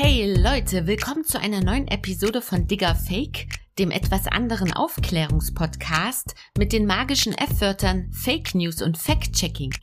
Hey Leute, willkommen zu einer neuen Episode von Digger Fake, dem etwas anderen Aufklärungspodcast mit den magischen F-Wörtern Fake News und Fact-Checking.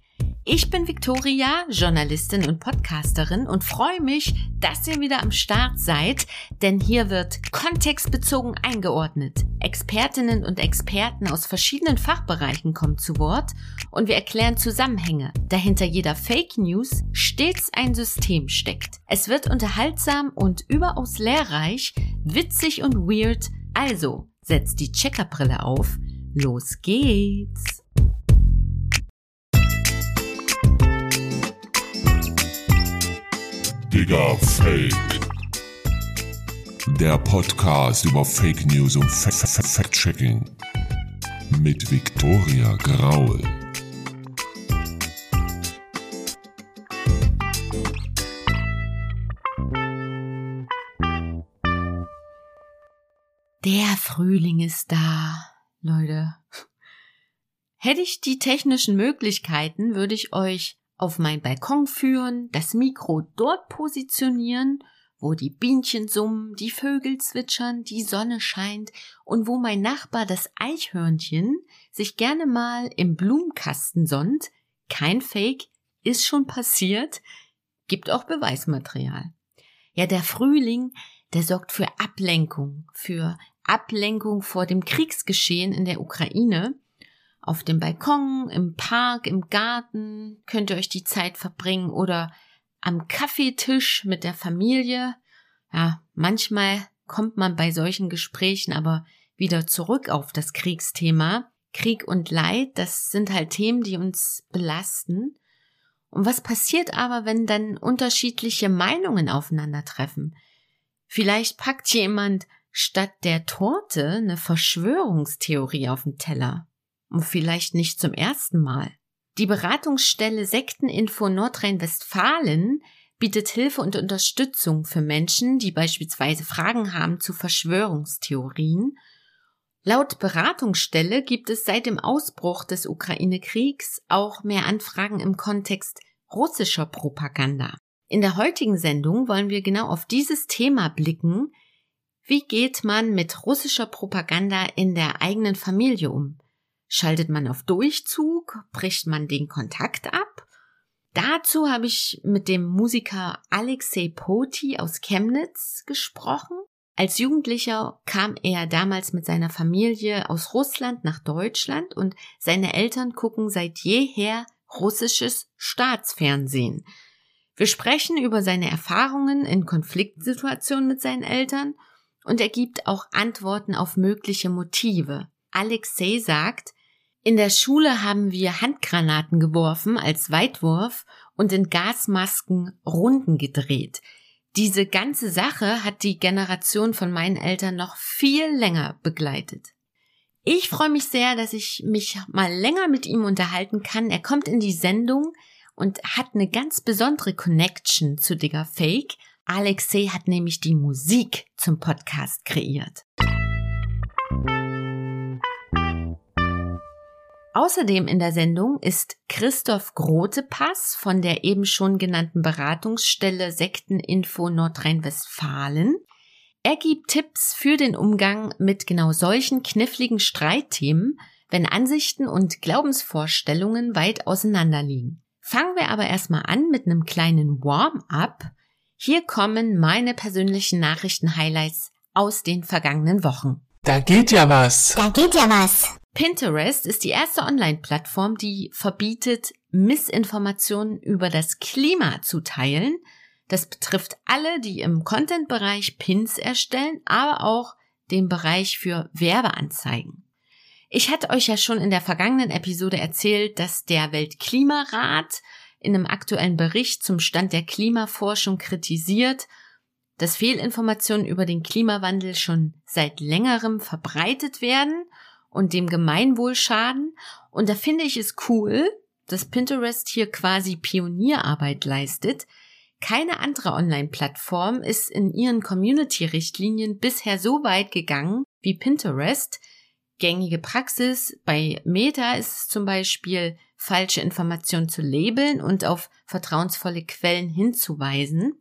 Ich bin Victoria, Journalistin und Podcasterin und freue mich, dass ihr wieder am Start seid, denn hier wird kontextbezogen eingeordnet. Expertinnen und Experten aus verschiedenen Fachbereichen kommen zu Wort und wir erklären Zusammenhänge, da hinter jeder Fake News stets ein System steckt. Es wird unterhaltsam und überaus lehrreich, witzig und weird, also setzt die Checkerbrille auf, los geht's! Digga Fake. Der Podcast über Fake News und Fact-Checking. Mit Viktoria Graul. Der Frühling ist da, Leute. Hätte ich die technischen Möglichkeiten, würde ich euch auf meinen Balkon führen, das Mikro dort positionieren, wo die Bienchen summen, die Vögel zwitschern, die Sonne scheint und wo mein Nachbar das Eichhörnchen sich gerne mal im Blumenkasten sonnt. Kein Fake, ist schon passiert, gibt auch Beweismaterial. Ja, der Frühling, der sorgt für Ablenkung, für Ablenkung vor dem Kriegsgeschehen in der Ukraine auf dem Balkon, im Park, im Garten könnt ihr euch die Zeit verbringen oder am Kaffeetisch mit der Familie. Ja, manchmal kommt man bei solchen Gesprächen aber wieder zurück auf das Kriegsthema. Krieg und Leid, das sind halt Themen, die uns belasten. Und was passiert aber, wenn dann unterschiedliche Meinungen aufeinandertreffen? Vielleicht packt jemand statt der Torte eine Verschwörungstheorie auf den Teller und vielleicht nicht zum ersten Mal. Die Beratungsstelle Sekteninfo Nordrhein-Westfalen bietet Hilfe und Unterstützung für Menschen, die beispielsweise Fragen haben zu Verschwörungstheorien. Laut Beratungsstelle gibt es seit dem Ausbruch des Ukraine-Kriegs auch mehr Anfragen im Kontext russischer Propaganda. In der heutigen Sendung wollen wir genau auf dieses Thema blicken. Wie geht man mit russischer Propaganda in der eigenen Familie um? Schaltet man auf Durchzug? Bricht man den Kontakt ab? Dazu habe ich mit dem Musiker Alexei Poti aus Chemnitz gesprochen. Als Jugendlicher kam er damals mit seiner Familie aus Russland nach Deutschland und seine Eltern gucken seit jeher russisches Staatsfernsehen. Wir sprechen über seine Erfahrungen in Konfliktsituationen mit seinen Eltern und er gibt auch Antworten auf mögliche Motive. Alexei sagt, in der Schule haben wir Handgranaten geworfen als Weitwurf und in Gasmasken Runden gedreht. Diese ganze Sache hat die Generation von meinen Eltern noch viel länger begleitet. Ich freue mich sehr, dass ich mich mal länger mit ihm unterhalten kann. Er kommt in die Sendung und hat eine ganz besondere Connection zu Digger Fake. Alexei hat nämlich die Musik zum Podcast kreiert. Außerdem in der Sendung ist Christoph Grotepass von der eben schon genannten Beratungsstelle Sekteninfo Nordrhein-Westfalen. Er gibt Tipps für den Umgang mit genau solchen kniffligen Streitthemen, wenn Ansichten und Glaubensvorstellungen weit auseinander liegen. Fangen wir aber erstmal an mit einem kleinen Warm-up. Hier kommen meine persönlichen Nachrichten-Highlights aus den vergangenen Wochen. Da geht ja was. Da geht ja was. Pinterest ist die erste Online-Plattform, die verbietet, Missinformationen über das Klima zu teilen. Das betrifft alle, die im Content-Bereich Pins erstellen, aber auch den Bereich für Werbeanzeigen. Ich hatte euch ja schon in der vergangenen Episode erzählt, dass der Weltklimarat in einem aktuellen Bericht zum Stand der Klimaforschung kritisiert, dass Fehlinformationen über den Klimawandel schon seit längerem verbreitet werden und dem Gemeinwohl schaden. Und da finde ich es cool, dass Pinterest hier quasi Pionierarbeit leistet. Keine andere Online-Plattform ist in ihren Community-Richtlinien bisher so weit gegangen wie Pinterest. Gängige Praxis bei Meta ist es zum Beispiel, falsche Informationen zu labeln und auf vertrauensvolle Quellen hinzuweisen.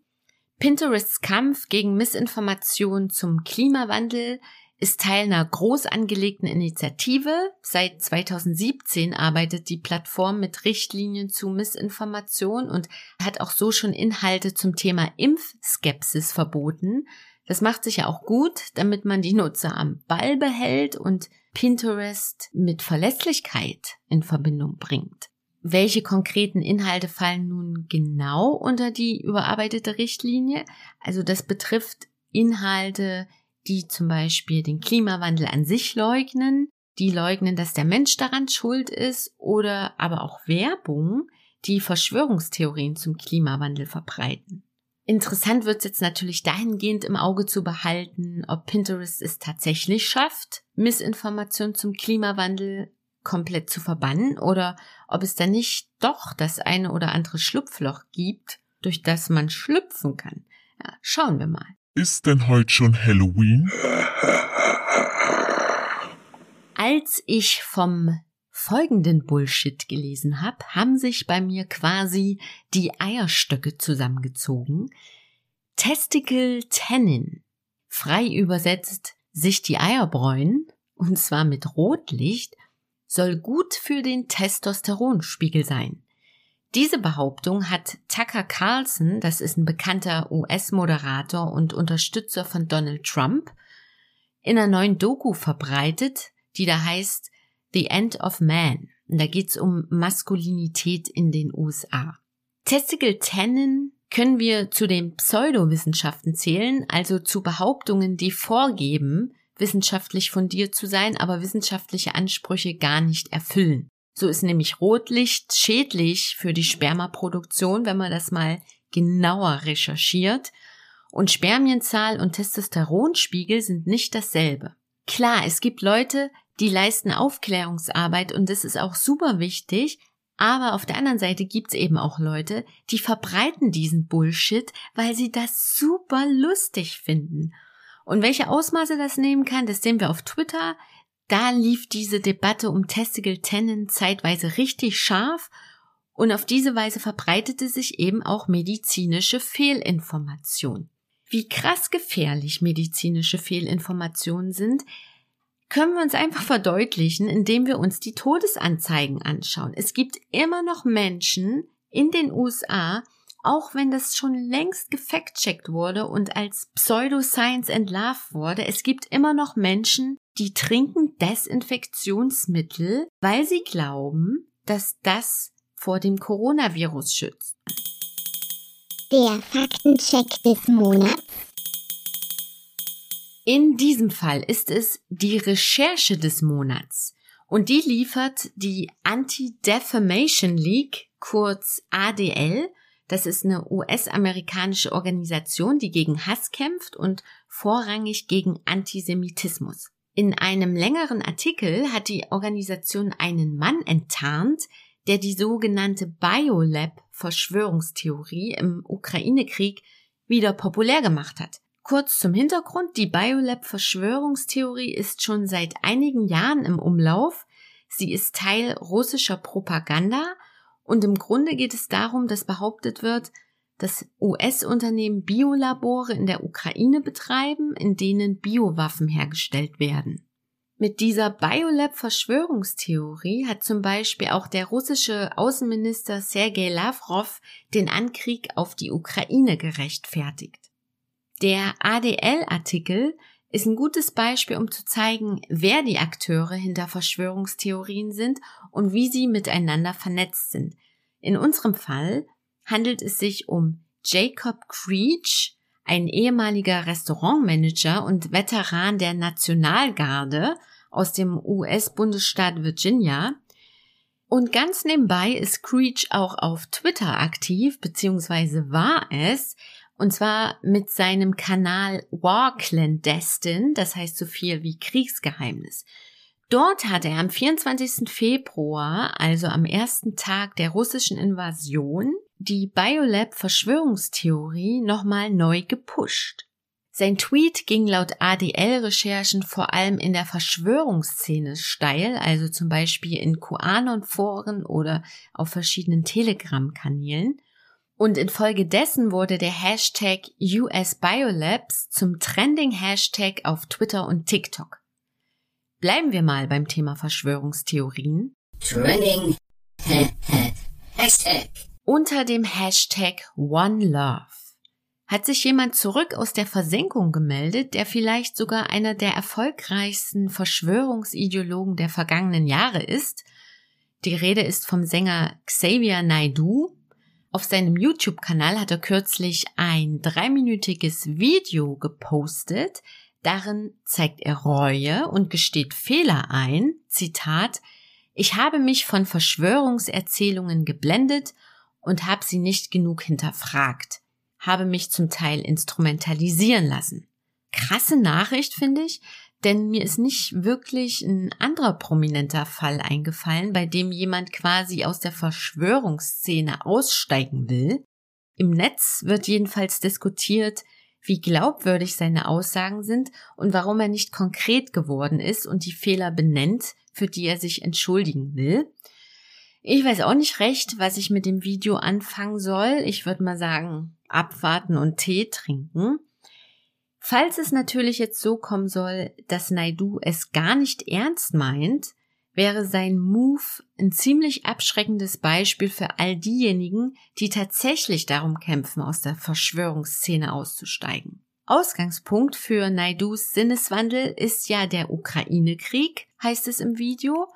Pinterests Kampf gegen Missinformation zum Klimawandel ist Teil einer groß angelegten Initiative. Seit 2017 arbeitet die Plattform mit Richtlinien zu Missinformation und hat auch so schon Inhalte zum Thema Impfskepsis verboten. Das macht sich ja auch gut, damit man die Nutzer am Ball behält und Pinterest mit Verlässlichkeit in Verbindung bringt. Welche konkreten Inhalte fallen nun genau unter die überarbeitete Richtlinie? Also das betrifft Inhalte, die zum Beispiel den Klimawandel an sich leugnen, die leugnen, dass der Mensch daran schuld ist oder aber auch Werbung, die Verschwörungstheorien zum Klimawandel verbreiten. Interessant wird es jetzt natürlich dahingehend im Auge zu behalten, ob Pinterest es tatsächlich schafft, Missinformation zum Klimawandel komplett zu verbannen oder ob es da nicht doch das eine oder andere Schlupfloch gibt, durch das man schlüpfen kann. Ja, schauen wir mal. Ist denn heute schon Halloween? Als ich vom folgenden Bullshit gelesen habe, haben sich bei mir quasi die Eierstöcke zusammengezogen. Testicle Tannin, frei übersetzt sich die Eier bräunen, und zwar mit Rotlicht, soll gut für den Testosteronspiegel sein. Diese Behauptung hat Tucker Carlson, das ist ein bekannter US-Moderator und Unterstützer von Donald Trump, in einer neuen Doku verbreitet, die da heißt The End of Man. Und da geht's um Maskulinität in den USA. Testicle Tannin können wir zu den Pseudowissenschaften zählen, also zu Behauptungen, die vorgeben, wissenschaftlich fundiert zu sein, aber wissenschaftliche Ansprüche gar nicht erfüllen. So ist nämlich Rotlicht schädlich für die Spermaproduktion, wenn man das mal genauer recherchiert. Und Spermienzahl und Testosteronspiegel sind nicht dasselbe. Klar, es gibt Leute, die leisten Aufklärungsarbeit und das ist auch super wichtig, aber auf der anderen Seite gibt's eben auch Leute, die verbreiten diesen Bullshit, weil sie das super lustig finden. Und welche Ausmaße das nehmen kann, das sehen wir auf Twitter. Da lief diese Debatte um Testicle Tennen zeitweise richtig scharf und auf diese Weise verbreitete sich eben auch medizinische Fehlinformation. Wie krass gefährlich medizinische Fehlinformationen sind, können wir uns einfach verdeutlichen, indem wir uns die Todesanzeigen anschauen. Es gibt immer noch Menschen in den USA, auch wenn das schon längst gefact-checkt wurde und als Pseudoscience entlarvt wurde, es gibt immer noch Menschen, die trinken Desinfektionsmittel, weil sie glauben, dass das vor dem Coronavirus schützt. Der Faktencheck des Monats. In diesem Fall ist es die Recherche des Monats und die liefert die Anti-Defamation League, kurz ADL, das ist eine US-amerikanische Organisation, die gegen Hass kämpft und vorrangig gegen Antisemitismus. In einem längeren Artikel hat die Organisation einen Mann enttarnt, der die sogenannte Biolab-Verschwörungstheorie im Ukraine-Krieg wieder populär gemacht hat. Kurz zum Hintergrund, die Biolab-Verschwörungstheorie ist schon seit einigen Jahren im Umlauf. Sie ist Teil russischer Propaganda und im Grunde geht es darum, dass behauptet wird, dass US-Unternehmen Biolabore in der Ukraine betreiben, in denen Biowaffen hergestellt werden. Mit dieser Biolab-Verschwörungstheorie hat zum Beispiel auch der russische Außenminister Sergei Lavrov den Ankrieg auf die Ukraine gerechtfertigt. Der ADL-Artikel ist ein gutes Beispiel, um zu zeigen, wer die Akteure hinter Verschwörungstheorien sind und wie sie miteinander vernetzt sind. In unserem Fall handelt es sich um Jacob Creech, ein ehemaliger Restaurantmanager und Veteran der Nationalgarde aus dem US-Bundesstaat Virginia. Und ganz nebenbei ist Creech auch auf Twitter aktiv, beziehungsweise war es, und zwar mit seinem Kanal War Clandestine, das heißt so viel wie Kriegsgeheimnis. Dort hat er am 24. Februar, also am ersten Tag der russischen Invasion, die Biolab Verschwörungstheorie nochmal neu gepusht. Sein Tweet ging laut ADL-Recherchen vor allem in der Verschwörungsszene steil, also zum Beispiel in QAnon-Foren oder auf verschiedenen Telegram-Kanälen. Und infolgedessen wurde der Hashtag US Biolabs zum Trending Hashtag auf Twitter und TikTok. Bleiben wir mal beim Thema Verschwörungstheorien. Trending Hashtag. Unter dem Hashtag One Love hat sich jemand zurück aus der Versenkung gemeldet, der vielleicht sogar einer der erfolgreichsten Verschwörungsideologen der vergangenen Jahre ist. Die Rede ist vom Sänger Xavier Naidu. Auf seinem YouTube-Kanal hat er kürzlich ein dreiminütiges Video gepostet. Darin zeigt er Reue und gesteht Fehler ein. Zitat, ich habe mich von Verschwörungserzählungen geblendet und habe sie nicht genug hinterfragt habe mich zum Teil instrumentalisieren lassen. Krasse Nachricht, finde ich, denn mir ist nicht wirklich ein anderer prominenter Fall eingefallen, bei dem jemand quasi aus der Verschwörungsszene aussteigen will. Im Netz wird jedenfalls diskutiert, wie glaubwürdig seine Aussagen sind und warum er nicht konkret geworden ist und die Fehler benennt, für die er sich entschuldigen will. Ich weiß auch nicht recht, was ich mit dem Video anfangen soll. Ich würde mal sagen, abwarten und Tee trinken. Falls es natürlich jetzt so kommen soll, dass Naidu es gar nicht ernst meint, wäre sein Move ein ziemlich abschreckendes Beispiel für all diejenigen, die tatsächlich darum kämpfen, aus der Verschwörungsszene auszusteigen. Ausgangspunkt für Naidus Sinneswandel ist ja der Ukraine-Krieg, heißt es im Video,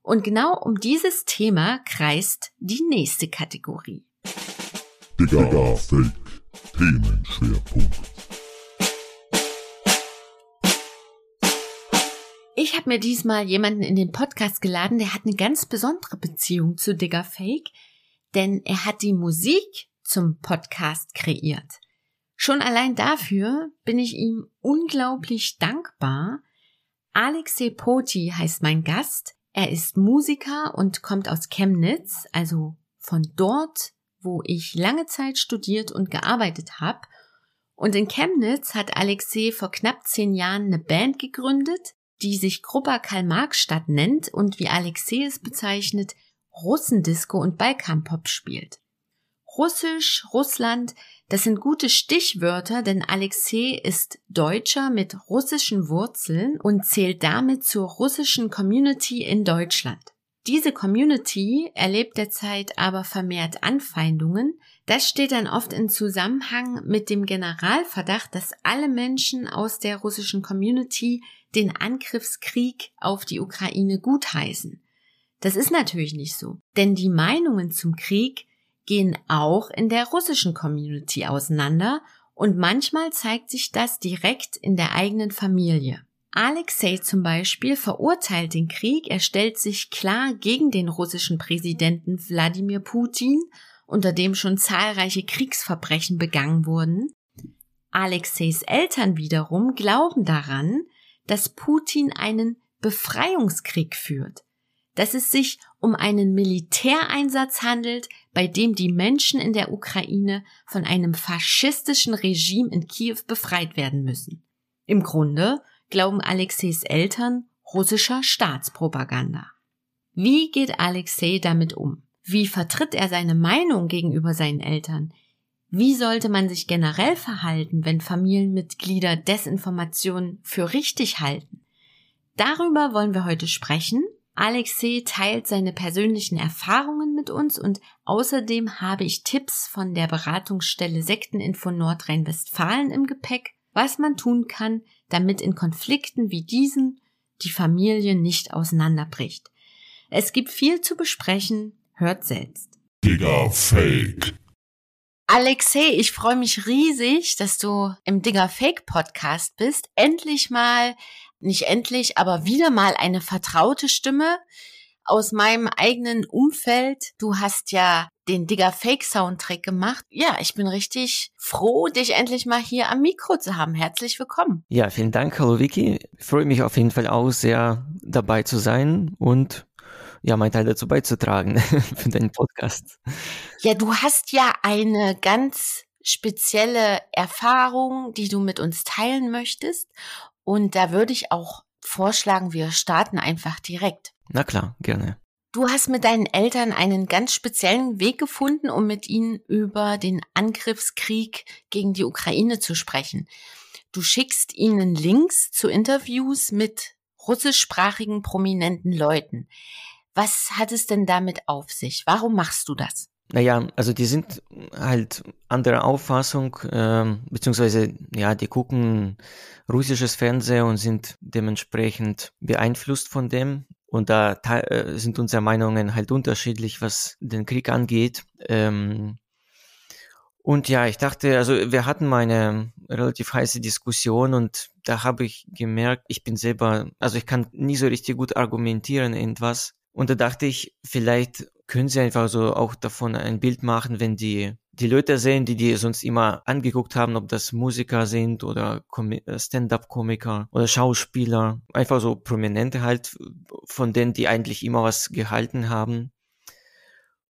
und genau um dieses Thema kreist die nächste Kategorie. Digga, Fake. Themenschwerpunkt. Ich habe mir diesmal jemanden in den Podcast geladen, der hat eine ganz besondere Beziehung zu Digger Fake, denn er hat die Musik zum Podcast kreiert. Schon allein dafür bin ich ihm unglaublich dankbar. Alexei Poti heißt mein Gast. Er ist Musiker und kommt aus Chemnitz, also von dort wo ich lange Zeit studiert und gearbeitet habe. Und in Chemnitz hat Alexei vor knapp zehn Jahren eine Band gegründet, die sich Gruppa Karl-Marx-Stadt nennt und wie Alexei es bezeichnet, Russendisco und Balkanpop spielt. Russisch, Russland, das sind gute Stichwörter, denn Alexei ist Deutscher mit russischen Wurzeln und zählt damit zur russischen Community in Deutschland. Diese Community erlebt derzeit aber vermehrt Anfeindungen. Das steht dann oft in Zusammenhang mit dem Generalverdacht, dass alle Menschen aus der russischen Community den Angriffskrieg auf die Ukraine gutheißen. Das ist natürlich nicht so, denn die Meinungen zum Krieg gehen auch in der russischen Community auseinander und manchmal zeigt sich das direkt in der eigenen Familie. Alexei zum Beispiel verurteilt den Krieg, er stellt sich klar gegen den russischen Präsidenten Wladimir Putin, unter dem schon zahlreiche Kriegsverbrechen begangen wurden. Alexeis Eltern wiederum glauben daran, dass Putin einen Befreiungskrieg führt, dass es sich um einen Militäreinsatz handelt, bei dem die Menschen in der Ukraine von einem faschistischen Regime in Kiew befreit werden müssen. Im Grunde glauben Alexeis Eltern russischer Staatspropaganda. Wie geht Alexei damit um? Wie vertritt er seine Meinung gegenüber seinen Eltern? Wie sollte man sich generell verhalten, wenn Familienmitglieder Desinformationen für richtig halten? Darüber wollen wir heute sprechen. Alexei teilt seine persönlichen Erfahrungen mit uns und außerdem habe ich Tipps von der Beratungsstelle Sekteninfo Nordrhein-Westfalen im Gepäck, was man tun kann, damit in Konflikten wie diesen die Familie nicht auseinanderbricht. Es gibt viel zu besprechen, hört selbst. Digga Fake. Alexei, ich freue mich riesig, dass du im Digger Fake Podcast bist. Endlich mal, nicht endlich, aber wieder mal eine vertraute Stimme aus meinem eigenen Umfeld. Du hast ja den Digger Fake Soundtrack gemacht. Ja, ich bin richtig froh, dich endlich mal hier am Mikro zu haben. Herzlich willkommen. Ja, vielen Dank, hallo Vicky. Ich freue mich auf jeden Fall auch sehr dabei zu sein und ja, mein Teil dazu beizutragen für deinen Podcast. Ja, du hast ja eine ganz spezielle Erfahrung, die du mit uns teilen möchtest. Und da würde ich auch vorschlagen, wir starten einfach direkt. Na klar, gerne. Du hast mit deinen Eltern einen ganz speziellen Weg gefunden, um mit ihnen über den Angriffskrieg gegen die Ukraine zu sprechen. Du schickst ihnen Links zu Interviews mit russischsprachigen prominenten Leuten. Was hat es denn damit auf sich? Warum machst du das? Naja, also die sind halt anderer Auffassung, ähm, beziehungsweise ja, die gucken russisches Fernsehen und sind dementsprechend beeinflusst von dem. Und da äh, sind unsere Meinungen halt unterschiedlich, was den Krieg angeht. Ähm, und ja, ich dachte, also wir hatten mal eine relativ heiße Diskussion und da habe ich gemerkt, ich bin selber, also ich kann nie so richtig gut argumentieren irgendwas. Und da dachte ich, vielleicht können sie einfach so auch davon ein Bild machen, wenn die die Leute sehen, die die sonst immer angeguckt haben, ob das Musiker sind oder Stand-up-Komiker oder Schauspieler, einfach so Prominente halt, von denen die eigentlich immer was gehalten haben.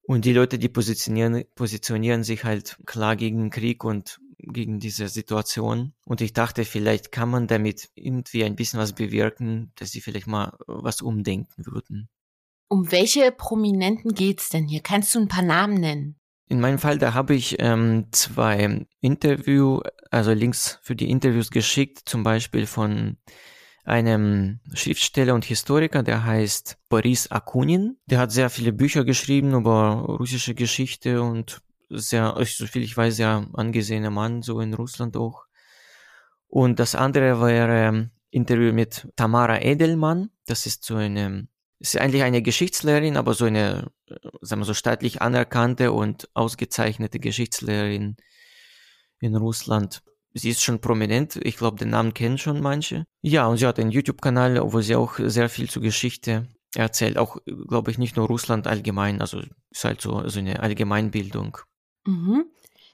Und die Leute, die positionieren, positionieren sich halt klar gegen den Krieg und gegen diese Situation. Und ich dachte, vielleicht kann man damit irgendwie ein bisschen was bewirken, dass sie vielleicht mal was umdenken würden. Um welche Prominenten geht's denn hier? Kannst du ein paar Namen nennen? In meinem Fall, da habe ich ähm, zwei Interview, also Links für die Interviews geschickt, zum Beispiel von einem Schriftsteller und Historiker, der heißt Boris Akunin. Der hat sehr viele Bücher geschrieben über russische Geschichte und sehr, so viel ich weiß, sehr angesehener Mann, so in Russland auch. Und das andere wäre Interview mit Tamara Edelmann. Das ist so eine ist eigentlich eine Geschichtslehrerin, aber so eine, äh, sagen wir so, staatlich anerkannte und ausgezeichnete Geschichtslehrerin in Russland. Sie ist schon prominent, ich glaube, den Namen kennen schon manche. Ja, und sie hat einen YouTube-Kanal, wo sie auch sehr viel zur Geschichte erzählt. Auch, glaube ich, nicht nur Russland allgemein, also ist halt so, so eine Allgemeinbildung. Mhm.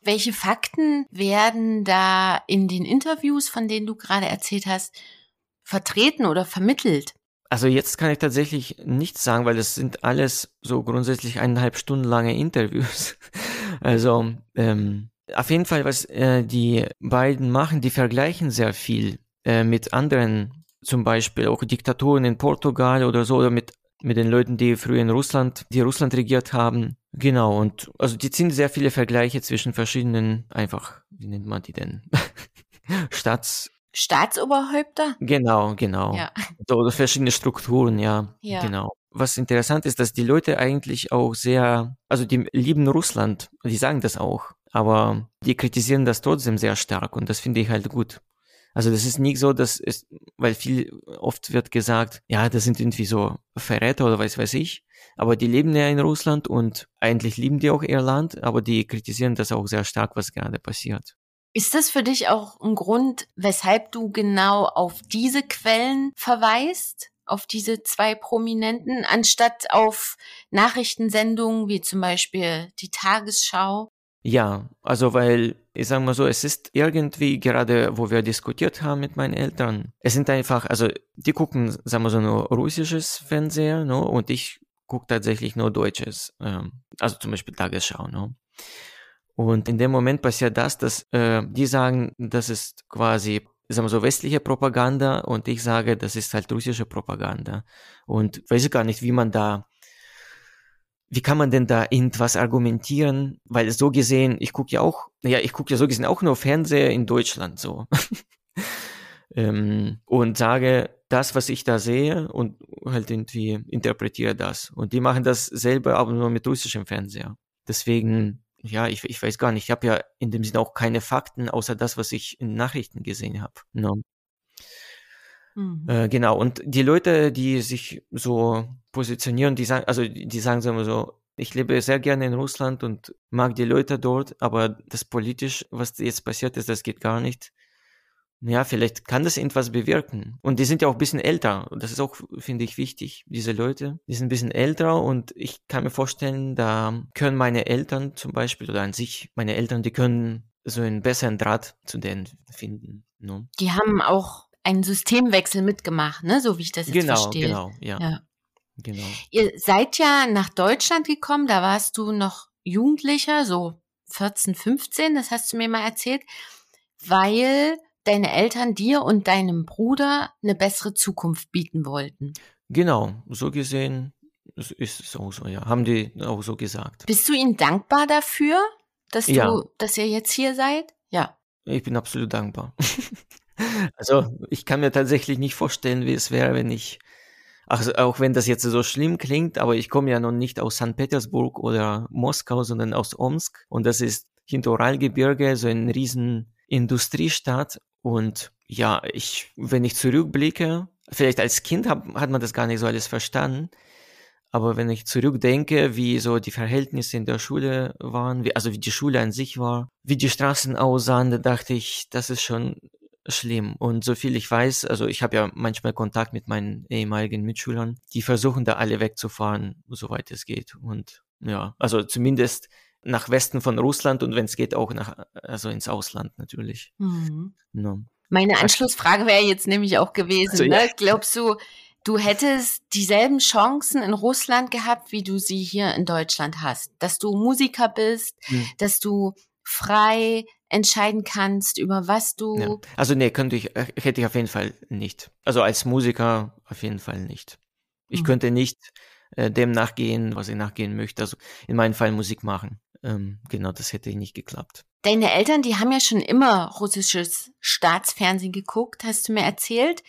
Welche Fakten werden da in den Interviews, von denen du gerade erzählt hast, vertreten oder vermittelt? Also jetzt kann ich tatsächlich nichts sagen, weil das sind alles so grundsätzlich eineinhalb Stunden lange Interviews. Also ähm, auf jeden Fall, was äh, die beiden machen, die vergleichen sehr viel äh, mit anderen, zum Beispiel auch Diktaturen in Portugal oder so, oder mit, mit den Leuten, die früher in Russland, die Russland regiert haben. Genau, und also die ziehen sehr viele Vergleiche zwischen verschiedenen, einfach, wie nennt man die denn? Staats, Staatsoberhäupter? Genau, genau. Ja. So verschiedene Strukturen, ja, ja. Genau. Was interessant ist, dass die Leute eigentlich auch sehr, also die lieben Russland, die sagen das auch, aber die kritisieren das trotzdem sehr stark und das finde ich halt gut. Also das ist nicht so, dass es, weil viel oft wird gesagt, ja, das sind irgendwie so Verräter oder weiß weiß ich, aber die leben ja in Russland und eigentlich lieben die auch ihr Land, aber die kritisieren das auch sehr stark, was gerade passiert. Ist das für dich auch ein Grund, weshalb du genau auf diese Quellen verweist? Auf diese zwei Prominenten, anstatt auf Nachrichtensendungen wie zum Beispiel die Tagesschau? Ja, also weil, ich sage mal so, es ist irgendwie gerade, wo wir diskutiert haben mit meinen Eltern, es sind einfach, also die gucken, sagen wir so, nur russisches Fernseher, no, und ich gucke tatsächlich nur deutsches, ähm, also zum Beispiel Tagesschau, no. Und in dem Moment passiert das, dass äh, die sagen, das ist quasi sagen wir so westliche Propaganda und ich sage, das ist halt russische Propaganda. Und weiß ich gar nicht, wie man da, wie kann man denn da irgendwas argumentieren? Weil so gesehen, ich gucke ja auch, ja, ich gucke ja so gesehen auch nur Fernseher in Deutschland so. ähm, und sage das, was ich da sehe und halt irgendwie interpretiere das. Und die machen das selber, aber nur mit russischem Fernseher. Deswegen ja, ich, ich weiß gar nicht. Ich habe ja in dem Sinne auch keine Fakten, außer das, was ich in Nachrichten gesehen habe. No. Mhm. Äh, genau, und die Leute, die sich so positionieren, die sagen, also die sagen so, ich lebe sehr gerne in Russland und mag die Leute dort, aber das politisch, was jetzt passiert ist, das geht gar nicht ja, vielleicht kann das etwas bewirken. Und die sind ja auch ein bisschen älter. Das ist auch, finde ich, wichtig, diese Leute. Die sind ein bisschen älter und ich kann mir vorstellen, da können meine Eltern zum Beispiel oder an sich, meine Eltern, die können so einen besseren Draht zu denen finden. Ne? Die haben auch einen Systemwechsel mitgemacht, ne? so wie ich das jetzt genau, verstehe. Genau, ja. ja. Genau. Ihr seid ja nach Deutschland gekommen, da warst du noch Jugendlicher, so 14, 15, das hast du mir mal erzählt, weil deine Eltern dir und deinem Bruder eine bessere Zukunft bieten wollten. Genau, so gesehen, es ist es auch so, ja. Haben die auch so gesagt. Bist du ihnen dankbar dafür, dass Ja. du, dass ihr jetzt hier seid? Ja. Ich bin absolut dankbar. also, ich kann mir tatsächlich nicht vorstellen, wie es wäre, wenn ich, also auch wenn das jetzt so schlimm klingt, aber ich komme ja noch nicht aus St. Petersburg oder Moskau, sondern aus Omsk. Und das ist hinter Uralgebirge, so ein riesen Industriestadt. Und ja, ich, wenn ich zurückblicke, vielleicht als Kind hab, hat man das gar nicht so alles verstanden. Aber wenn ich zurückdenke, wie so die Verhältnisse in der Schule waren, wie, also wie die Schule an sich war, wie die Straßen aussahen, da dachte ich, das ist schon schlimm. Und so viel ich weiß, also ich habe ja manchmal Kontakt mit meinen ehemaligen Mitschülern, die versuchen da alle wegzufahren, soweit es geht. Und ja, also zumindest nach Westen von Russland und wenn es geht auch nach, also ins Ausland natürlich. Mhm. Ja. Meine Anschlussfrage wäre jetzt nämlich auch gewesen, Also, ja. ne? glaubst du, du hättest dieselben Chancen in Russland gehabt, wie du sie hier in Deutschland hast? Dass du Musiker bist, Hm. dass du frei entscheiden kannst, über was du. Ja. Also nee, könnte ich, äh, hätte ich auf jeden Fall nicht. Also als Musiker auf jeden Fall nicht. Ich Mhm. könnte nicht äh, dem nachgehen, was ich nachgehen möchte. Also in meinem Fall Musik machen. Ähm, genau, das hätte nicht geklappt. Deine Eltern, die haben ja schon immer russisches Staatsfernsehen geguckt, hast du mir erzählt.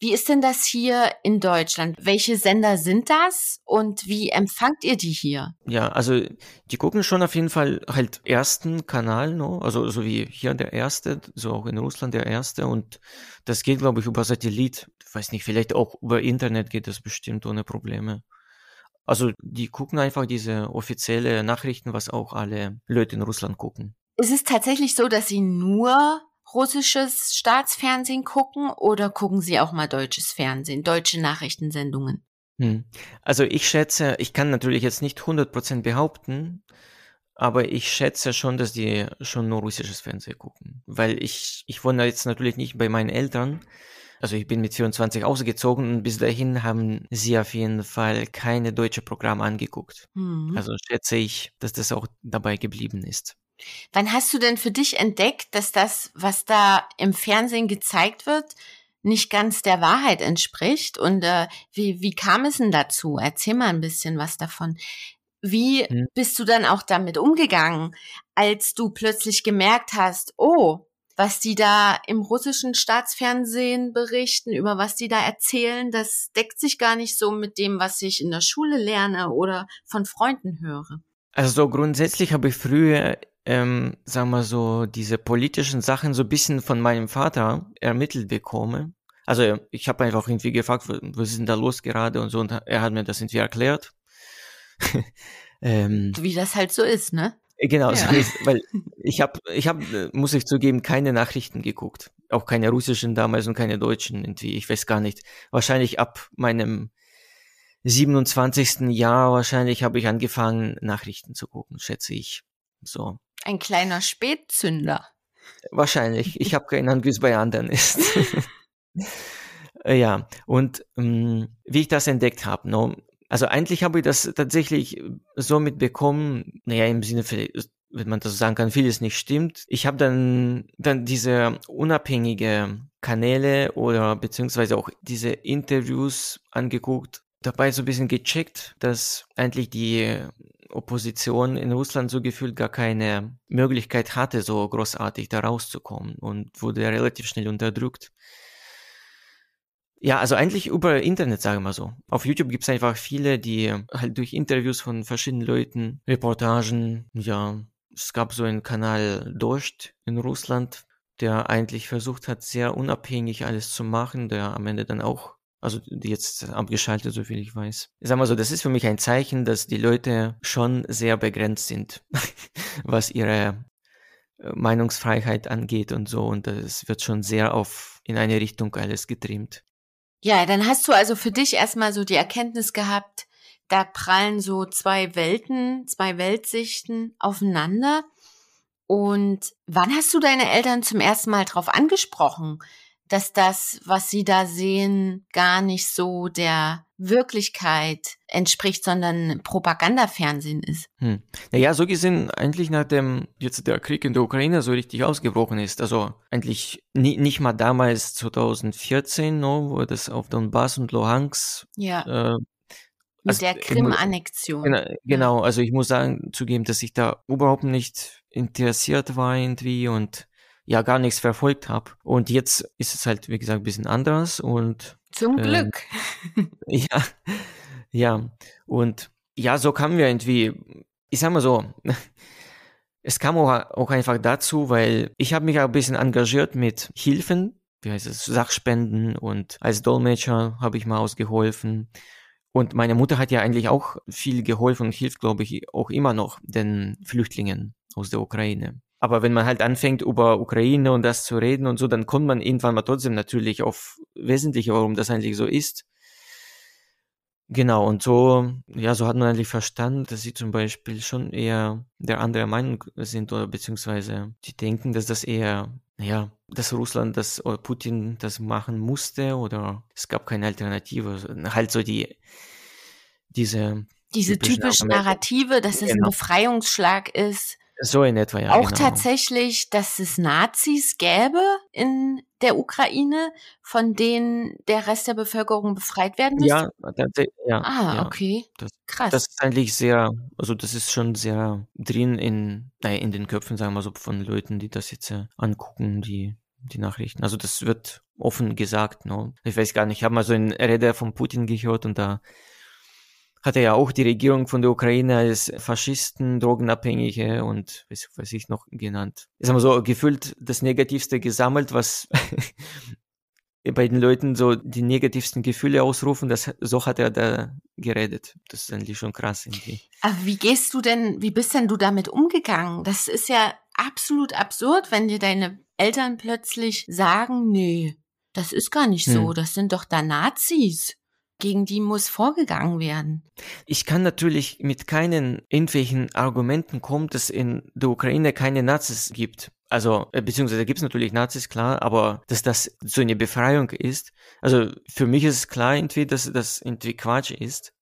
Wie ist denn das hier in Deutschland? Welche Sender sind das und wie empfangt ihr die hier? Ja, also die gucken schon auf jeden Fall halt ersten Kanal, no? also so wie hier der erste, so auch in Russland der erste und das geht, glaube ich, über Satellit. Ich weiß nicht, vielleicht auch über Internet geht das bestimmt ohne Probleme. Also die gucken einfach diese offizielle Nachrichten, was auch alle Leute in Russland gucken. Ist es tatsächlich so, dass sie nur russisches Staatsfernsehen gucken oder gucken sie auch mal deutsches Fernsehen, deutsche Nachrichtensendungen? Hm. Also ich schätze, ich kann natürlich jetzt nicht 100% behaupten, aber ich schätze schon, dass die schon nur russisches Fernsehen gucken. Weil ich, ich wohne jetzt natürlich nicht bei meinen Eltern. Also ich bin mit 24 ausgezogen und bis dahin haben sie auf jeden Fall keine deutsche Programme angeguckt. Hm. Also schätze ich, dass das auch dabei geblieben ist. Wann hast du denn für dich entdeckt, dass das, was da im Fernsehen gezeigt wird, nicht ganz der Wahrheit entspricht? Und äh, wie, wie kam es denn dazu? Erzähl mal ein bisschen was davon. Wie Hm. bist du dann auch damit umgegangen, als du plötzlich gemerkt hast, oh, was die da im russischen Staatsfernsehen berichten, über was die da erzählen, das deckt sich gar nicht so mit dem, was ich in der Schule lerne oder von Freunden höre. Also so grundsätzlich habe ich früher, ähm, sagen wir so, diese politischen Sachen so ein bisschen von meinem Vater ermittelt bekommen. Also ich habe einfach irgendwie gefragt, was was ist denn da los gerade und so, und er hat mir das irgendwie erklärt. ähm, Wie das halt so ist, ne? Genau, Ja. so ist, weil ich habe, ich habe, muss ich zugeben, keine Nachrichten geguckt, auch keine russischen damals und keine deutschen irgendwie. Ich weiß gar nicht. Wahrscheinlich ab meinem 27. Jahr wahrscheinlich habe ich angefangen Nachrichten zu gucken, schätze ich. So. Ein kleiner Spätzünder. Wahrscheinlich. Ich habe keine Ahnung, wie es bei anderen ist. Äh, ja, und ähm, wie ich das entdeckt habe, no, also eigentlich habe ich das tatsächlich so mitbekommen, naja, im Sinne, wenn man das sagen kann, vieles nicht stimmt. Ich habe dann, dann diese unabhängige Kanäle oder beziehungsweise auch diese Interviews angeguckt, dabei so ein bisschen gecheckt, dass eigentlich die Opposition in Russland so gefühlt gar keine Möglichkeit hatte, so großartig da rauszukommen und wurde relativ schnell unterdrückt. Ja, also eigentlich über Internet, sagen wir so. Auf YouTube gibt's einfach viele, die halt durch Interviews von verschiedenen Leuten, Reportagen, ja, es gab so einen Kanal Dost in Russland, der eigentlich versucht hat, sehr unabhängig alles zu machen, der am Ende dann auch, also jetzt abgeschaltet, so viel ich weiß. Ich sag mal so, das ist für mich ein Zeichen, dass die Leute schon sehr begrenzt sind, was ihre äh, Meinungsfreiheit angeht und so. Und es wird schon sehr auf in eine Richtung alles getrimmt. Ja, dann hast du also für dich erstmal so die Erkenntnis gehabt, da prallen so zwei Welten, zwei Weltsichten aufeinander. Und wann hast du deine Eltern zum ersten Mal darauf angesprochen, dass das, was sie da sehen, gar nicht so der Wirklichkeit entspricht, sondern Propagandafernsehen ist? Hm. Naja, so gesehen, eigentlich nachdem jetzt der Krieg in der Ukraine so richtig ausgebrochen ist, also eigentlich nie, nicht mal damals 2014, no, wo das auf Donbass und Luhansk Ja. äh, Mit Also, der Krim-Annexion. Genau, genau, also ich muss sagen, zugeben, dass ich da überhaupt nicht interessiert war irgendwie und ja gar nichts verfolgt habe. Und jetzt ist es halt, wie gesagt, ein bisschen anders und Zum Ähm, Glück. ja, ja. Und ja, so kamen wir irgendwie, ich sag mal so, es kam auch, auch einfach dazu, weil ich habe mich auch ein bisschen engagiert mit Hilfen, wie heißt es, Sachspenden und als Dolmetscher habe ich mal ausgeholfen. Und meine Mutter hat ja eigentlich auch viel geholfen und hilft, glaube ich, auch immer noch den Flüchtlingen aus der Ukraine. Aber wenn man halt anfängt, über Ukraine und das zu reden und so, dann kommt man irgendwann mal trotzdem natürlich auf Wesentliche, warum das eigentlich so ist. Genau, und so, ja, so hat man eigentlich verstanden, dass sie zum Beispiel schon eher der andere Meinung sind oder beziehungsweise die denken, dass das eher, naja, dass Russland das oder Putin das machen musste oder es gab keine Alternative. Halt so die, diese, Diese typischen typischen. Narrative, dass es ein Genau. Befreiungsschlag ist. So in etwa, ja. auch genau. tatsächlich, dass es Nazis gäbe in der Ukraine, von denen der Rest der Bevölkerung befreit werden müsste. Ja, tats- ja. ah, ja. okay. Das- Krass. Das ist eigentlich sehr, also das ist schon sehr drin in, naja, in den Köpfen, sagen wir so, von Leuten, die das jetzt äh, angucken, die, die Nachrichten. Also das wird offen gesagt, ne? Ich weiß gar nicht, ich habe mal so einen Rede von Putin gehört und da hat er ja auch die Regierung von der Ukraine als Faschisten, Drogenabhängige und weiß, weiß ich noch genannt. Ist aber so gefühlt das Negativste gesammelt, was bei den Leuten so die negativsten Gefühle ausrufen, das, so hat er da geredet. Das ist eigentlich schon krass irgendwie. Aber wie gehst du denn, wie bist denn du damit umgegangen? Das ist ja absolut absurd, wenn dir deine Eltern plötzlich sagen, nee, das ist gar nicht so, Hm. das sind doch da Nazis. Gegen die muss vorgegangen werden. Ich kann natürlich mit keinen irgendwelchen Argumenten kommen, dass in der Ukraine keine Nazis gibt. Also, äh, beziehungsweise gibt es natürlich Nazis, klar, aber dass das so eine Befreiung ist. Also, für mich ist es klar irgendwie, dass das irgendwie Quatsch ist.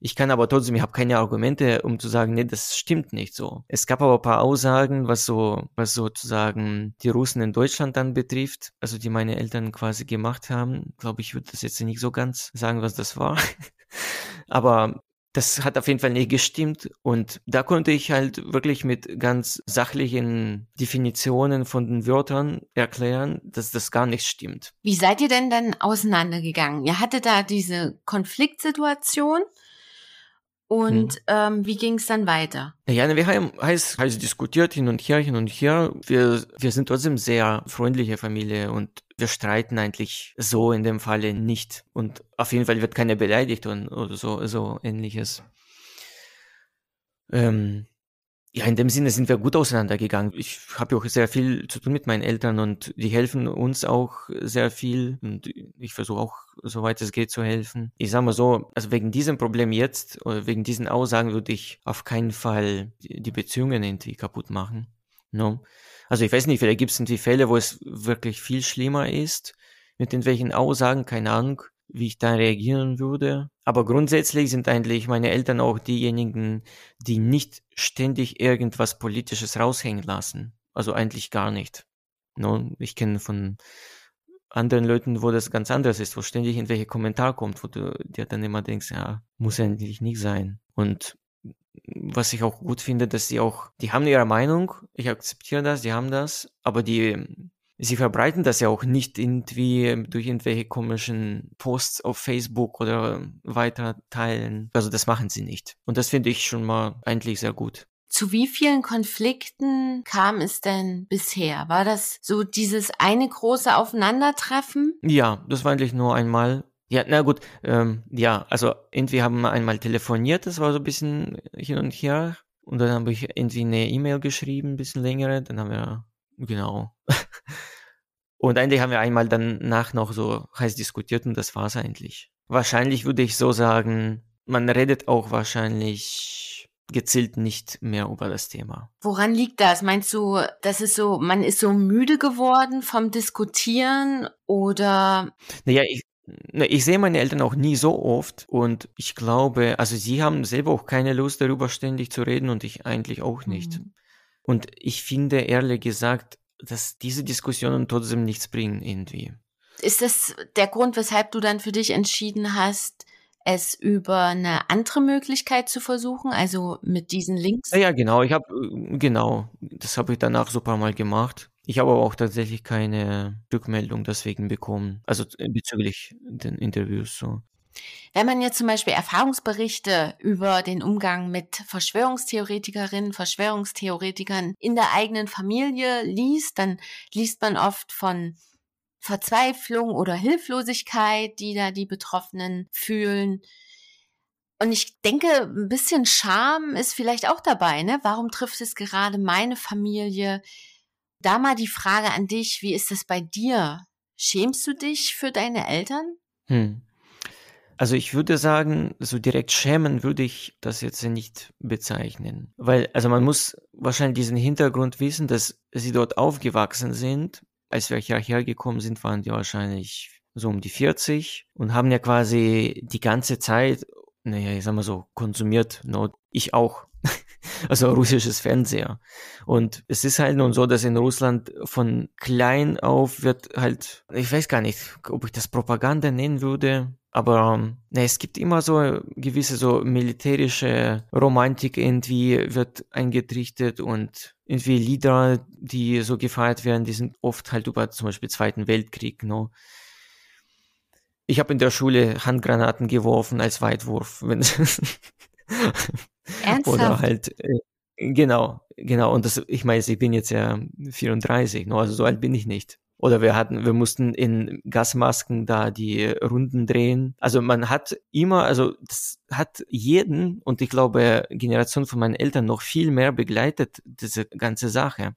Ich kann aber trotzdem, ich habe keine Argumente, um zu sagen, nee, das stimmt nicht so. Es gab aber ein paar Aussagen, was so, was sozusagen die Russen in Deutschland dann betrifft, also die meine Eltern quasi gemacht haben. Glaube ich, würde das jetzt nicht so ganz sagen, was das war. aber das hat auf jeden Fall nicht gestimmt und da konnte ich halt wirklich mit ganz sachlichen Definitionen von den Wörtern erklären, dass das gar nicht stimmt. Wie seid ihr denn dann auseinandergegangen? Ihr hattet da diese Konfliktsituation und ähm, wie ging es dann weiter? Ja, wir haben heiß, heiß diskutiert hin und her, hin und her. Wir, wir sind trotzdem sehr freundliche Familie und wir streiten eigentlich so in dem Falle nicht. Und auf jeden Fall wird keiner beleidigt und, oder so, so ähnliches. Ähm, ja, in dem Sinne sind wir gut auseinandergegangen. Ich habe auch sehr viel zu tun mit meinen Eltern und die helfen uns auch sehr viel und ich versuche auch, soweit es geht, zu helfen. Ich sage mal so, also wegen diesem Problem jetzt oder wegen diesen Aussagen würde ich auf keinen Fall die Beziehungen irgendwie kaputt machen. No? Also ich weiß nicht, vielleicht gibt es irgendwie Fälle, wo es wirklich viel schlimmer ist mit irgendwelchen Aussagen, keine Ahnung, wie ich da reagieren würde. Aber grundsätzlich sind eigentlich meine Eltern auch diejenigen, die nicht ständig irgendwas Politisches raushängen lassen. Also eigentlich gar nicht. No, ich kenne von anderen Leuten, wo das ganz anders ist, wo ständig irgendwelche Kommentar kommt, wo du dir dann immer denkst, ja, muss eigentlich nicht sein. Und was ich auch gut finde, dass sie auch, die haben ihre Meinung, ich akzeptiere das, die haben das, aber die, sie verbreiten das ja auch nicht irgendwie durch irgendwelche komischen Posts auf Facebook oder weiter teilen. Also das machen sie nicht. Und das finde ich schon mal eigentlich sehr gut. Zu wie vielen Konflikten kam es denn bisher? War das so dieses eine große Aufeinandertreffen? Ja, das war eigentlich nur einmal. Ja, na gut, ähm, ja, also irgendwie haben wir einmal telefoniert, das war so ein bisschen hin und her. Und dann habe ich irgendwie eine E-Mail geschrieben, ein bisschen längere, dann haben wir, genau. Und eigentlich haben wir einmal danach noch so heiß diskutiert und das war's eigentlich. Wahrscheinlich würde ich so sagen, man redet auch wahrscheinlich gezielt nicht mehr über das Thema. Woran liegt das? Meinst du, das ist so, man ist so müde geworden vom Diskutieren oder Naja, ich, ich sehe meine Eltern auch nie so oft und ich glaube, also sie haben selber auch keine Lust darüber ständig zu reden und ich eigentlich auch nicht. Mhm. Und ich finde ehrlich gesagt, dass diese Diskussionen trotzdem nichts bringen irgendwie. ist das der Grund, weshalb du dann für dich entschieden hast, es über eine andere Möglichkeit zu versuchen, also mit diesen Links? Ja, ja genau. Ich habe genau, das habe ich danach so ein paar Mal gemacht. Ich habe aber auch tatsächlich keine Rückmeldung deswegen bekommen, also bezüglich den Interviews so. Wenn man jetzt zum Beispiel Erfahrungsberichte über den Umgang mit Verschwörungstheoretikerinnen, Verschwörungstheoretikern in der eigenen Familie liest, dann liest man oft von Verzweiflung oder Hilflosigkeit, die da die Betroffenen fühlen. Und ich denke, ein bisschen Scham ist vielleicht auch dabei, ne? Warum trifft es gerade meine Familie? Da mal die Frage an dich, wie ist es bei dir? Schämst du dich für deine Eltern? Hm. Also ich würde sagen, so direkt schämen würde ich das jetzt nicht bezeichnen. Weil, also man muss wahrscheinlich diesen Hintergrund wissen, dass sie dort aufgewachsen sind. Als wir hierher gekommen sind, waren die wahrscheinlich so um die 40 und haben ja quasi die ganze Zeit, naja, ich sag mal so, konsumiert, ich auch. also russisches Fernseher. Und es ist halt nun so, dass in Russland von klein auf wird halt, ich weiß gar nicht, ob ich das Propaganda nennen würde, aber ne, es gibt immer so gewisse so militärische Romantik irgendwie wird eingetrichtert und irgendwie Lieder, die so gefeiert werden, die sind oft halt über zum Beispiel Zweiten Weltkrieg. No? Ich habe in der Schule Handgranaten geworfen als Weitwurf. Ernsthaft? Oder halt, äh, genau, genau. Und das, ich meine, ich bin jetzt ja 34, no? also so alt bin ich nicht. Oder wir hatten, wir mussten in Gasmasken da die Runden drehen. Also man hat immer, also das hat jeden und ich glaube Generation von meinen Eltern noch viel mehr begleitet, diese ganze Sache.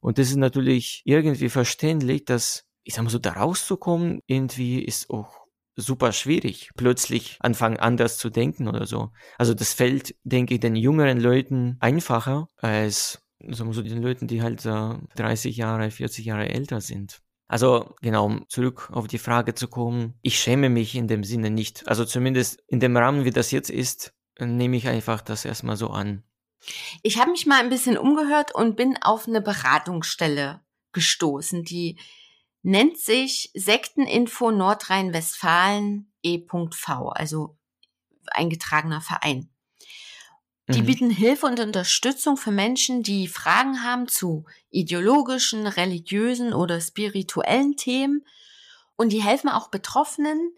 Und das ist natürlich irgendwie verständlich, dass, ich sag mal so, da rauszukommen, irgendwie ist auch super schwierig, plötzlich anfangen anders zu denken oder so. Also das fällt, denke ich, den jüngeren Leuten einfacher als so den Leuten, die halt äh, 30 Jahre, 40 Jahre älter sind. Also genau, um zurück auf die Frage zu kommen, ich schäme mich in dem Sinne nicht. Also zumindest in dem Rahmen, wie das jetzt ist, nehme ich einfach das erstmal so an. Ich habe mich mal ein bisschen umgehört und bin auf eine Beratungsstelle gestoßen, die nennt sich Sekteninfo Nordrhein-Westfalen e.v, also eingetragener Verein. Die mhm. bieten Hilfe und Unterstützung für Menschen, die Fragen haben zu ideologischen, religiösen oder spirituellen Themen. Und die helfen auch Betroffenen,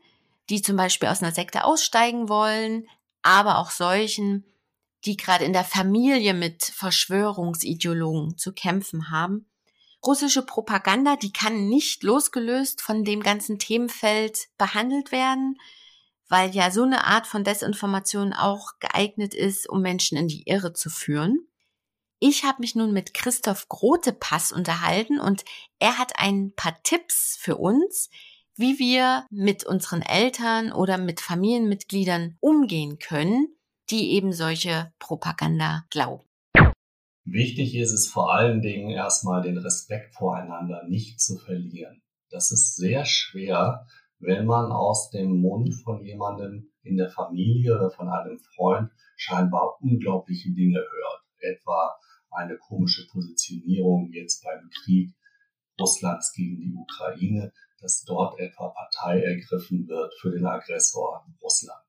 die zum Beispiel aus einer Sekte aussteigen wollen, aber auch solchen, die gerade in der Familie mit Verschwörungsideologen zu kämpfen haben. Russische Propaganda, die kann nicht losgelöst von dem ganzen Themenfeld behandelt werden weil ja so eine Art von Desinformation auch geeignet ist, um Menschen in die Irre zu führen. Ich habe mich nun mit Christoph Grotepass unterhalten und er hat ein paar Tipps für uns, wie wir mit unseren Eltern oder mit Familienmitgliedern umgehen können, die eben solche Propaganda glauben. Wichtig ist es vor allen Dingen erstmal den Respekt voreinander nicht zu verlieren. Das ist sehr schwer, wenn man aus dem Mund von jemandem in der Familie oder von einem Freund scheinbar unglaubliche Dinge hört. Etwa eine komische Positionierung jetzt beim Krieg Russlands gegen die Ukraine, dass dort etwa Partei ergriffen wird für den Aggressor Russland.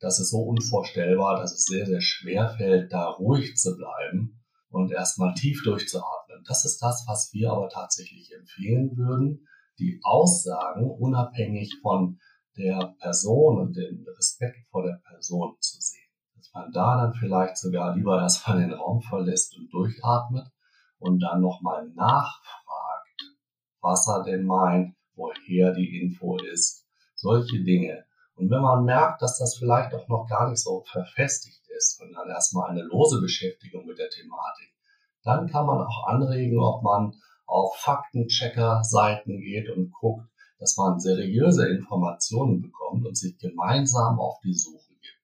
Das ist so unvorstellbar, dass es sehr, sehr schwer fällt, da ruhig zu bleiben und erstmal tief durchzuatmen. Das ist das, was wir aber tatsächlich empfehlen würden die Aussagen unabhängig von der Person und den Respekt vor der Person zu sehen. Dass man da dann vielleicht sogar lieber erstmal den Raum verlässt und durchatmet und dann nochmal nachfragt, was er denn meint, woher die Info ist, solche Dinge. Und wenn man merkt, dass das vielleicht auch noch gar nicht so verfestigt ist, sondern erstmal eine lose Beschäftigung mit der Thematik, dann kann man auch anregen, ob man auf Faktenchecker-Seiten geht und guckt, dass man seriöse Informationen bekommt und sich gemeinsam auf die Suche gibt.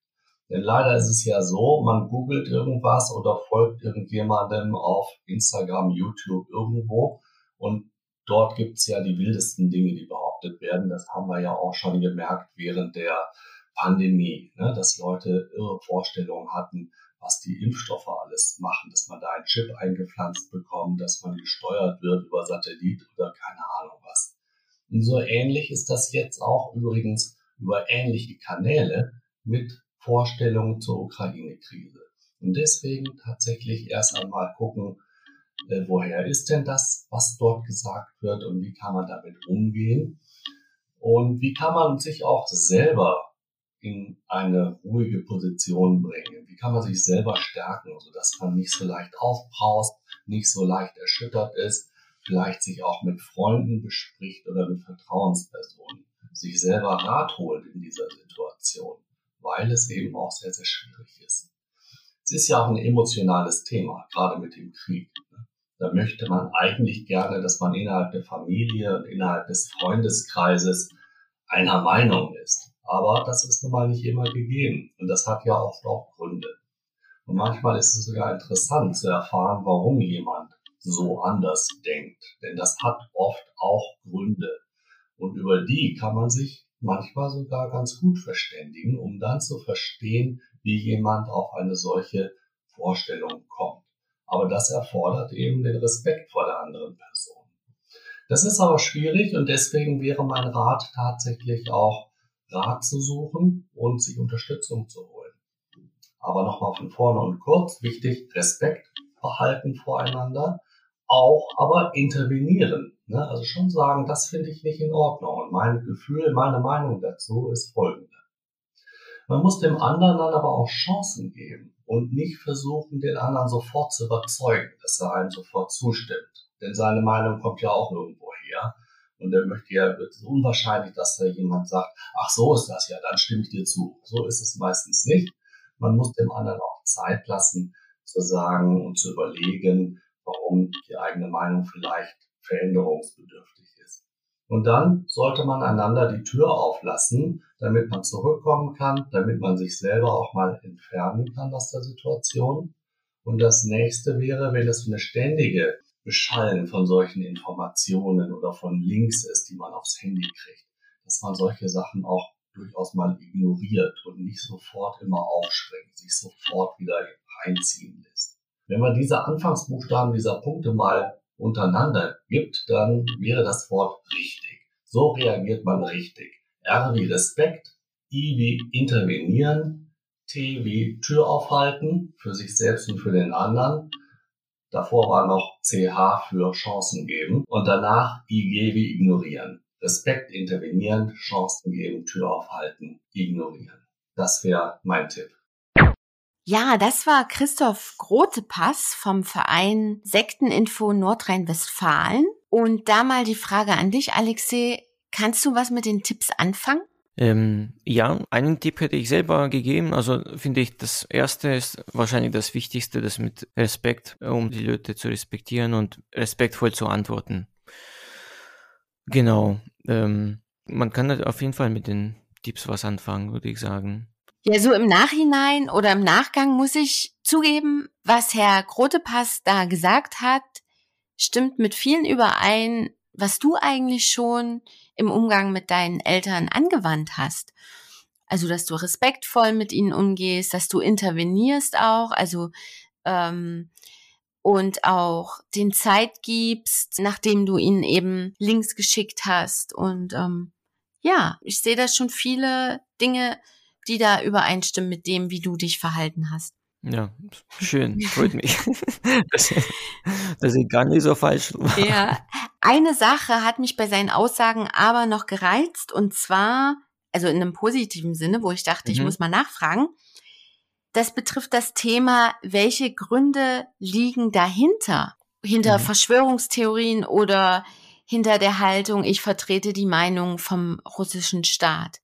Denn leider ist es ja so, man googelt irgendwas oder folgt irgendjemandem auf Instagram, YouTube irgendwo und dort gibt's ja die wildesten Dinge, die behauptet werden. Das haben wir ja auch schon gemerkt während der Pandemie, ne? dass Leute irre Vorstellungen hatten, was die Impfstoffe alles machen, dass man da einen Chip eingepflanzt bekommt, dass man gesteuert wird über Satellit oder keine Ahnung was. Und so ähnlich ist das jetzt auch übrigens über ähnliche Kanäle, mit Vorstellungen zur Ukraine-Krise. Und deswegen tatsächlich erst einmal gucken, äh, woher ist denn das, was dort gesagt wird und wie kann man damit umgehen und wie kann man sich auch selber in eine ruhige Position bringen? Wie kann man sich selber stärken, sodass man nicht so leicht aufbraust, nicht so leicht erschüttert ist, vielleicht sich auch mit Freunden bespricht oder mit Vertrauenspersonen, sich selber Rat holt in dieser Situation, weil es eben auch sehr, sehr schwierig ist. Es ist ja auch ein emotionales Thema, gerade mit dem Krieg. Ne? Da möchte man eigentlich gerne, dass man innerhalb der Familie und innerhalb des Freundeskreises einer Meinung ist. Aber das ist nun mal nicht immer gegeben. Und das hat ja oft auch Gründe. Und manchmal ist es sogar interessant zu erfahren, warum jemand so anders denkt. Denn das hat oft auch Gründe. Und über die kann man sich manchmal sogar ganz gut verständigen, um dann zu verstehen, wie jemand auf eine solche Vorstellung kommt. Aber das erfordert eben den Respekt vor der anderen Person. Das ist aber schwierig und deswegen wäre mein Rat tatsächlich auch Rat zu suchen und sich Unterstützung zu holen. Aber nochmal von vorne und kurz, wichtig, Respekt verhalten voreinander, auch aber intervenieren. Ne? Also schon sagen, das finde ich nicht in Ordnung. Und mein Gefühl, meine Meinung dazu ist folgende. Man muss dem anderen dann aber auch Chancen geben und nicht versuchen, den anderen sofort zu überzeugen, dass er einem sofort zustimmt. Denn seine Meinung kommt ja auch irgendwo her. Und er möchte ja, es ist unwahrscheinlich, dass da jemand sagt, ach so ist das ja, dann stimme ich dir zu. So ist es meistens nicht. Man muss dem anderen auch Zeit lassen, zu sagen und zu überlegen, warum die eigene Meinung vielleicht veränderungsbedürftig ist. Und dann sollte man einander die Tür auflassen, damit man zurückkommen kann, damit man sich selber auch mal entfernen kann aus der Situation. Und das nächste wäre, wenn es eine ständige Beschallen von solchen Informationen oder von Links ist, die man aufs Handy kriegt, dass man solche Sachen auch durchaus mal ignoriert und nicht sofort immer aufspringt, sich sofort wieder reinziehen lässt. Wenn man diese Anfangsbuchstaben dieser Punkte mal untereinander gibt, dann wäre das Wort richtig. So reagiert man richtig. R wie Respekt, I wie intervenieren, T wie Tür aufhalten für sich selbst und für den anderen, Davor war noch CH für Chancen geben und danach IG wie ignorieren. Respekt intervenieren, Chancen geben, Tür aufhalten, ignorieren. Das wäre mein Tipp. Ja, das war Christoph Grotepass vom Verein Sekteninfo Nordrhein-Westfalen. Und da mal die Frage an dich, Alexei. Kannst du was mit den Tipps anfangen? Ähm, ja, einen Tipp hätte ich selber gegeben. Also finde ich, das erste ist wahrscheinlich das Wichtigste, das mit Respekt, um die Leute zu respektieren und respektvoll zu antworten. Genau. Ähm, man kann auf jeden Fall mit den Tipps was anfangen, würde ich sagen. Ja, so im Nachhinein oder im Nachgang muss ich zugeben, was Herr Grotepass da gesagt hat, stimmt mit vielen überein, was du eigentlich schon im Umgang mit deinen Eltern angewandt hast. Also, dass du respektvoll mit ihnen umgehst, dass du intervenierst auch, also ähm, und auch den Zeit gibst, nachdem du ihnen eben Links geschickt hast. Und ähm, ja, ich sehe da schon viele Dinge, die da übereinstimmen mit dem, wie du dich verhalten hast. Ja, schön, freut mich. das, das ist gar nicht so falsch. Ja, eine Sache hat mich bei seinen Aussagen aber noch gereizt und zwar, also in einem positiven Sinne, wo ich dachte, mhm. ich muss mal nachfragen. Das betrifft das Thema, welche Gründe liegen dahinter? Hinter mhm. Verschwörungstheorien oder hinter der Haltung, ich vertrete die Meinung vom russischen Staat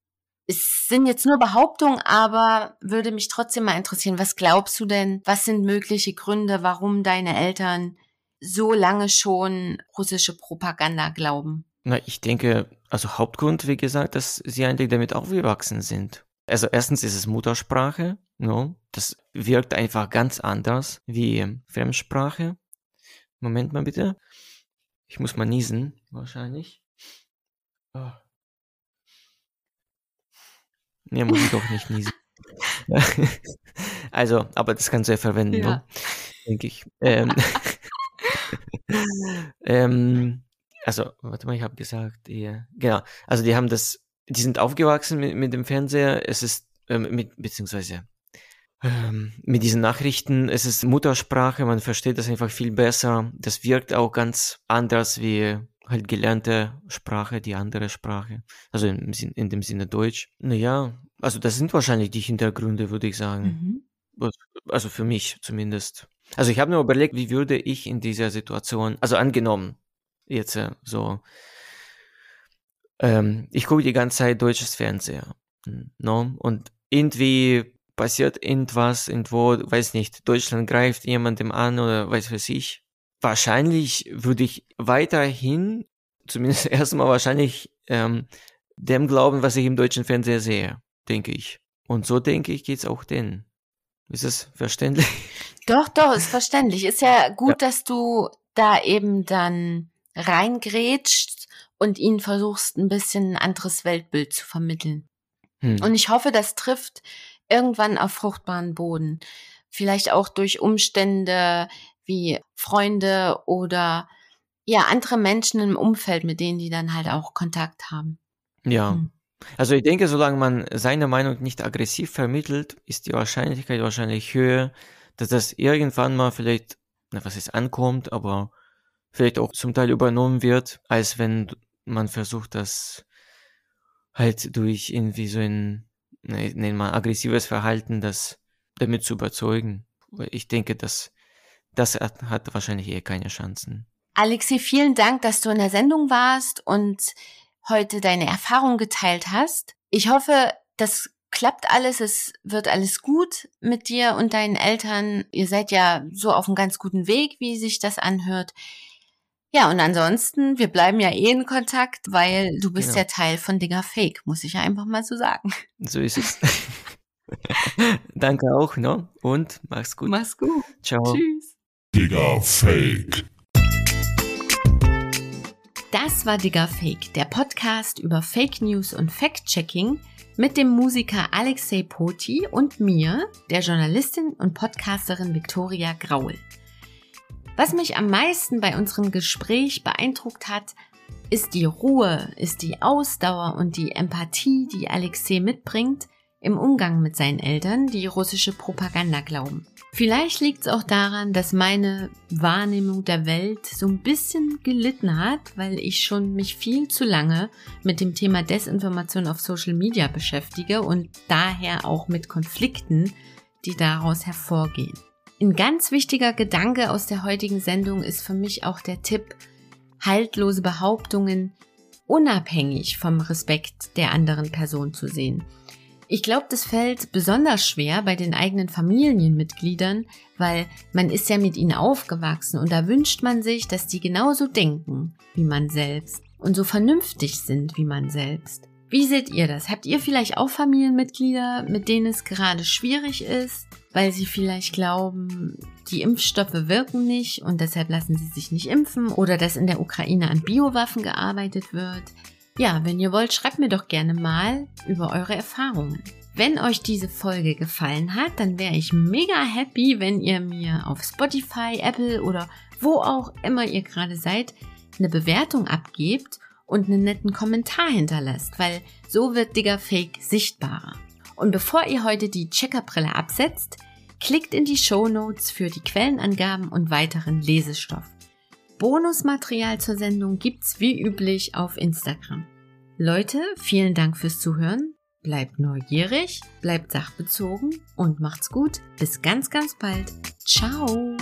es sind jetzt nur Behauptungen, aber würde mich trotzdem mal interessieren, was glaubst du denn, was sind mögliche Gründe, warum deine Eltern so lange schon russische Propaganda glauben? Na, ich denke, also Hauptgrund, wie gesagt, dass sie eigentlich damit aufgewachsen sind. Also erstens ist es Muttersprache, no? das wirkt einfach ganz anders wie Fremdsprache. Moment mal bitte. Ich muss mal niesen, wahrscheinlich. Oh. Nee, muss ich doch nicht niesen. also, aber das kannst du ja verwenden, ja. Ne? denke ich. Ähm, ähm, also, warte mal, ich habe gesagt, ja, genau. Also, die haben das, die sind aufgewachsen mit, mit dem Fernseher. Es ist ähm, mit, beziehungsweise ähm, mit diesen Nachrichten, es ist Muttersprache, man versteht das einfach viel besser. Das wirkt auch ganz anders wie halt gelernte Sprache, die andere Sprache. Also in, in dem Sinne Deutsch. Naja, also das sind wahrscheinlich die Hintergründe, würde ich sagen. Mhm. Also für mich zumindest. Also ich habe nur überlegt, wie würde ich in dieser Situation, also angenommen, jetzt äh, so, ähm, ich gucke die ganze Zeit deutsches Fernseher. No? Und irgendwie passiert irgendwas, irgendwo, weiß nicht, Deutschland greift jemandem an oder weiß was ich. Wahrscheinlich würde ich weiterhin, zumindest erstmal wahrscheinlich, ähm, dem glauben, was ich im deutschen Fernseher sehe, denke ich. Und so denke ich, geht's auch denen. Ist es verständlich? Doch, doch, ist verständlich. Ist ja gut, ja. dass du da eben dann reingrätscht und ihnen versuchst, ein bisschen ein anderes Weltbild zu vermitteln. Hm. Und ich hoffe, das trifft irgendwann auf fruchtbaren Boden. Vielleicht auch durch Umstände wie Freunde oder ja, andere Menschen im Umfeld, mit denen die dann halt auch Kontakt haben. Ja. Hm. Also ich denke, solange man seine Meinung nicht aggressiv vermittelt, ist die Wahrscheinlichkeit wahrscheinlich höher, dass das irgendwann mal vielleicht, na, was ist ankommt, aber vielleicht auch zum Teil übernommen wird, als wenn man versucht, das halt durch irgendwie so ein, nennen wir aggressives Verhalten, das damit zu überzeugen. Ich denke, dass das hat, hat wahrscheinlich eher keine Chancen. Alexi, vielen Dank, dass du in der Sendung warst und heute deine Erfahrung geteilt hast. Ich hoffe, das klappt alles, es wird alles gut mit dir und deinen Eltern. Ihr seid ja so auf einem ganz guten Weg, wie sich das anhört. Ja, und ansonsten, wir bleiben ja eh in Kontakt, weil du bist genau. ja Teil von Digger Fake, muss ich ja einfach mal so sagen. So ist es. Danke auch, ne? Und mach's gut. Mach's gut. Ciao. Tschüss. Digger Fake. Das war Digger Fake, der Podcast über Fake News und Fact-Checking mit dem Musiker Alexei Poti und mir, der Journalistin und Podcasterin Viktoria Graul. Was mich am meisten bei unserem Gespräch beeindruckt hat, ist die Ruhe, ist die Ausdauer und die Empathie, die Alexei mitbringt im Umgang mit seinen Eltern, die russische Propaganda glauben. Vielleicht liegt es auch daran, dass meine Wahrnehmung der Welt so ein bisschen gelitten hat, weil ich schon mich viel zu lange mit dem Thema Desinformation auf Social Media beschäftige und daher auch mit Konflikten, die daraus hervorgehen. Ein ganz wichtiger Gedanke aus der heutigen Sendung ist für mich auch der Tipp, haltlose Behauptungen unabhängig vom Respekt der anderen Person zu sehen. Ich glaube, das fällt besonders schwer bei den eigenen Familienmitgliedern, weil man ist ja mit ihnen aufgewachsen und da wünscht man sich, dass die genauso denken wie man selbst und so vernünftig sind wie man selbst. Wie seht ihr das? Habt ihr vielleicht auch Familienmitglieder, mit denen es gerade schwierig ist, weil sie vielleicht glauben, die Impfstoffe wirken nicht und deshalb lassen sie sich nicht impfen oder dass in der Ukraine an Biowaffen gearbeitet wird? Ja, wenn ihr wollt, schreibt mir doch gerne mal über eure Erfahrungen. Wenn euch diese Folge gefallen hat, dann wäre ich mega happy, wenn ihr mir auf Spotify, Apple oder wo auch immer ihr gerade seid, eine Bewertung abgebt und einen netten Kommentar hinterlasst, weil so wird Digger Fake sichtbarer. Und bevor ihr heute die Checkerbrille absetzt, klickt in die Show Notes für die Quellenangaben und weiteren Lesestoff. Bonusmaterial zur Sendung gibt's wie üblich auf Instagram. Leute, vielen Dank fürs Zuhören. Bleibt neugierig, bleibt sachbezogen und macht's gut. Bis ganz, ganz bald. Ciao.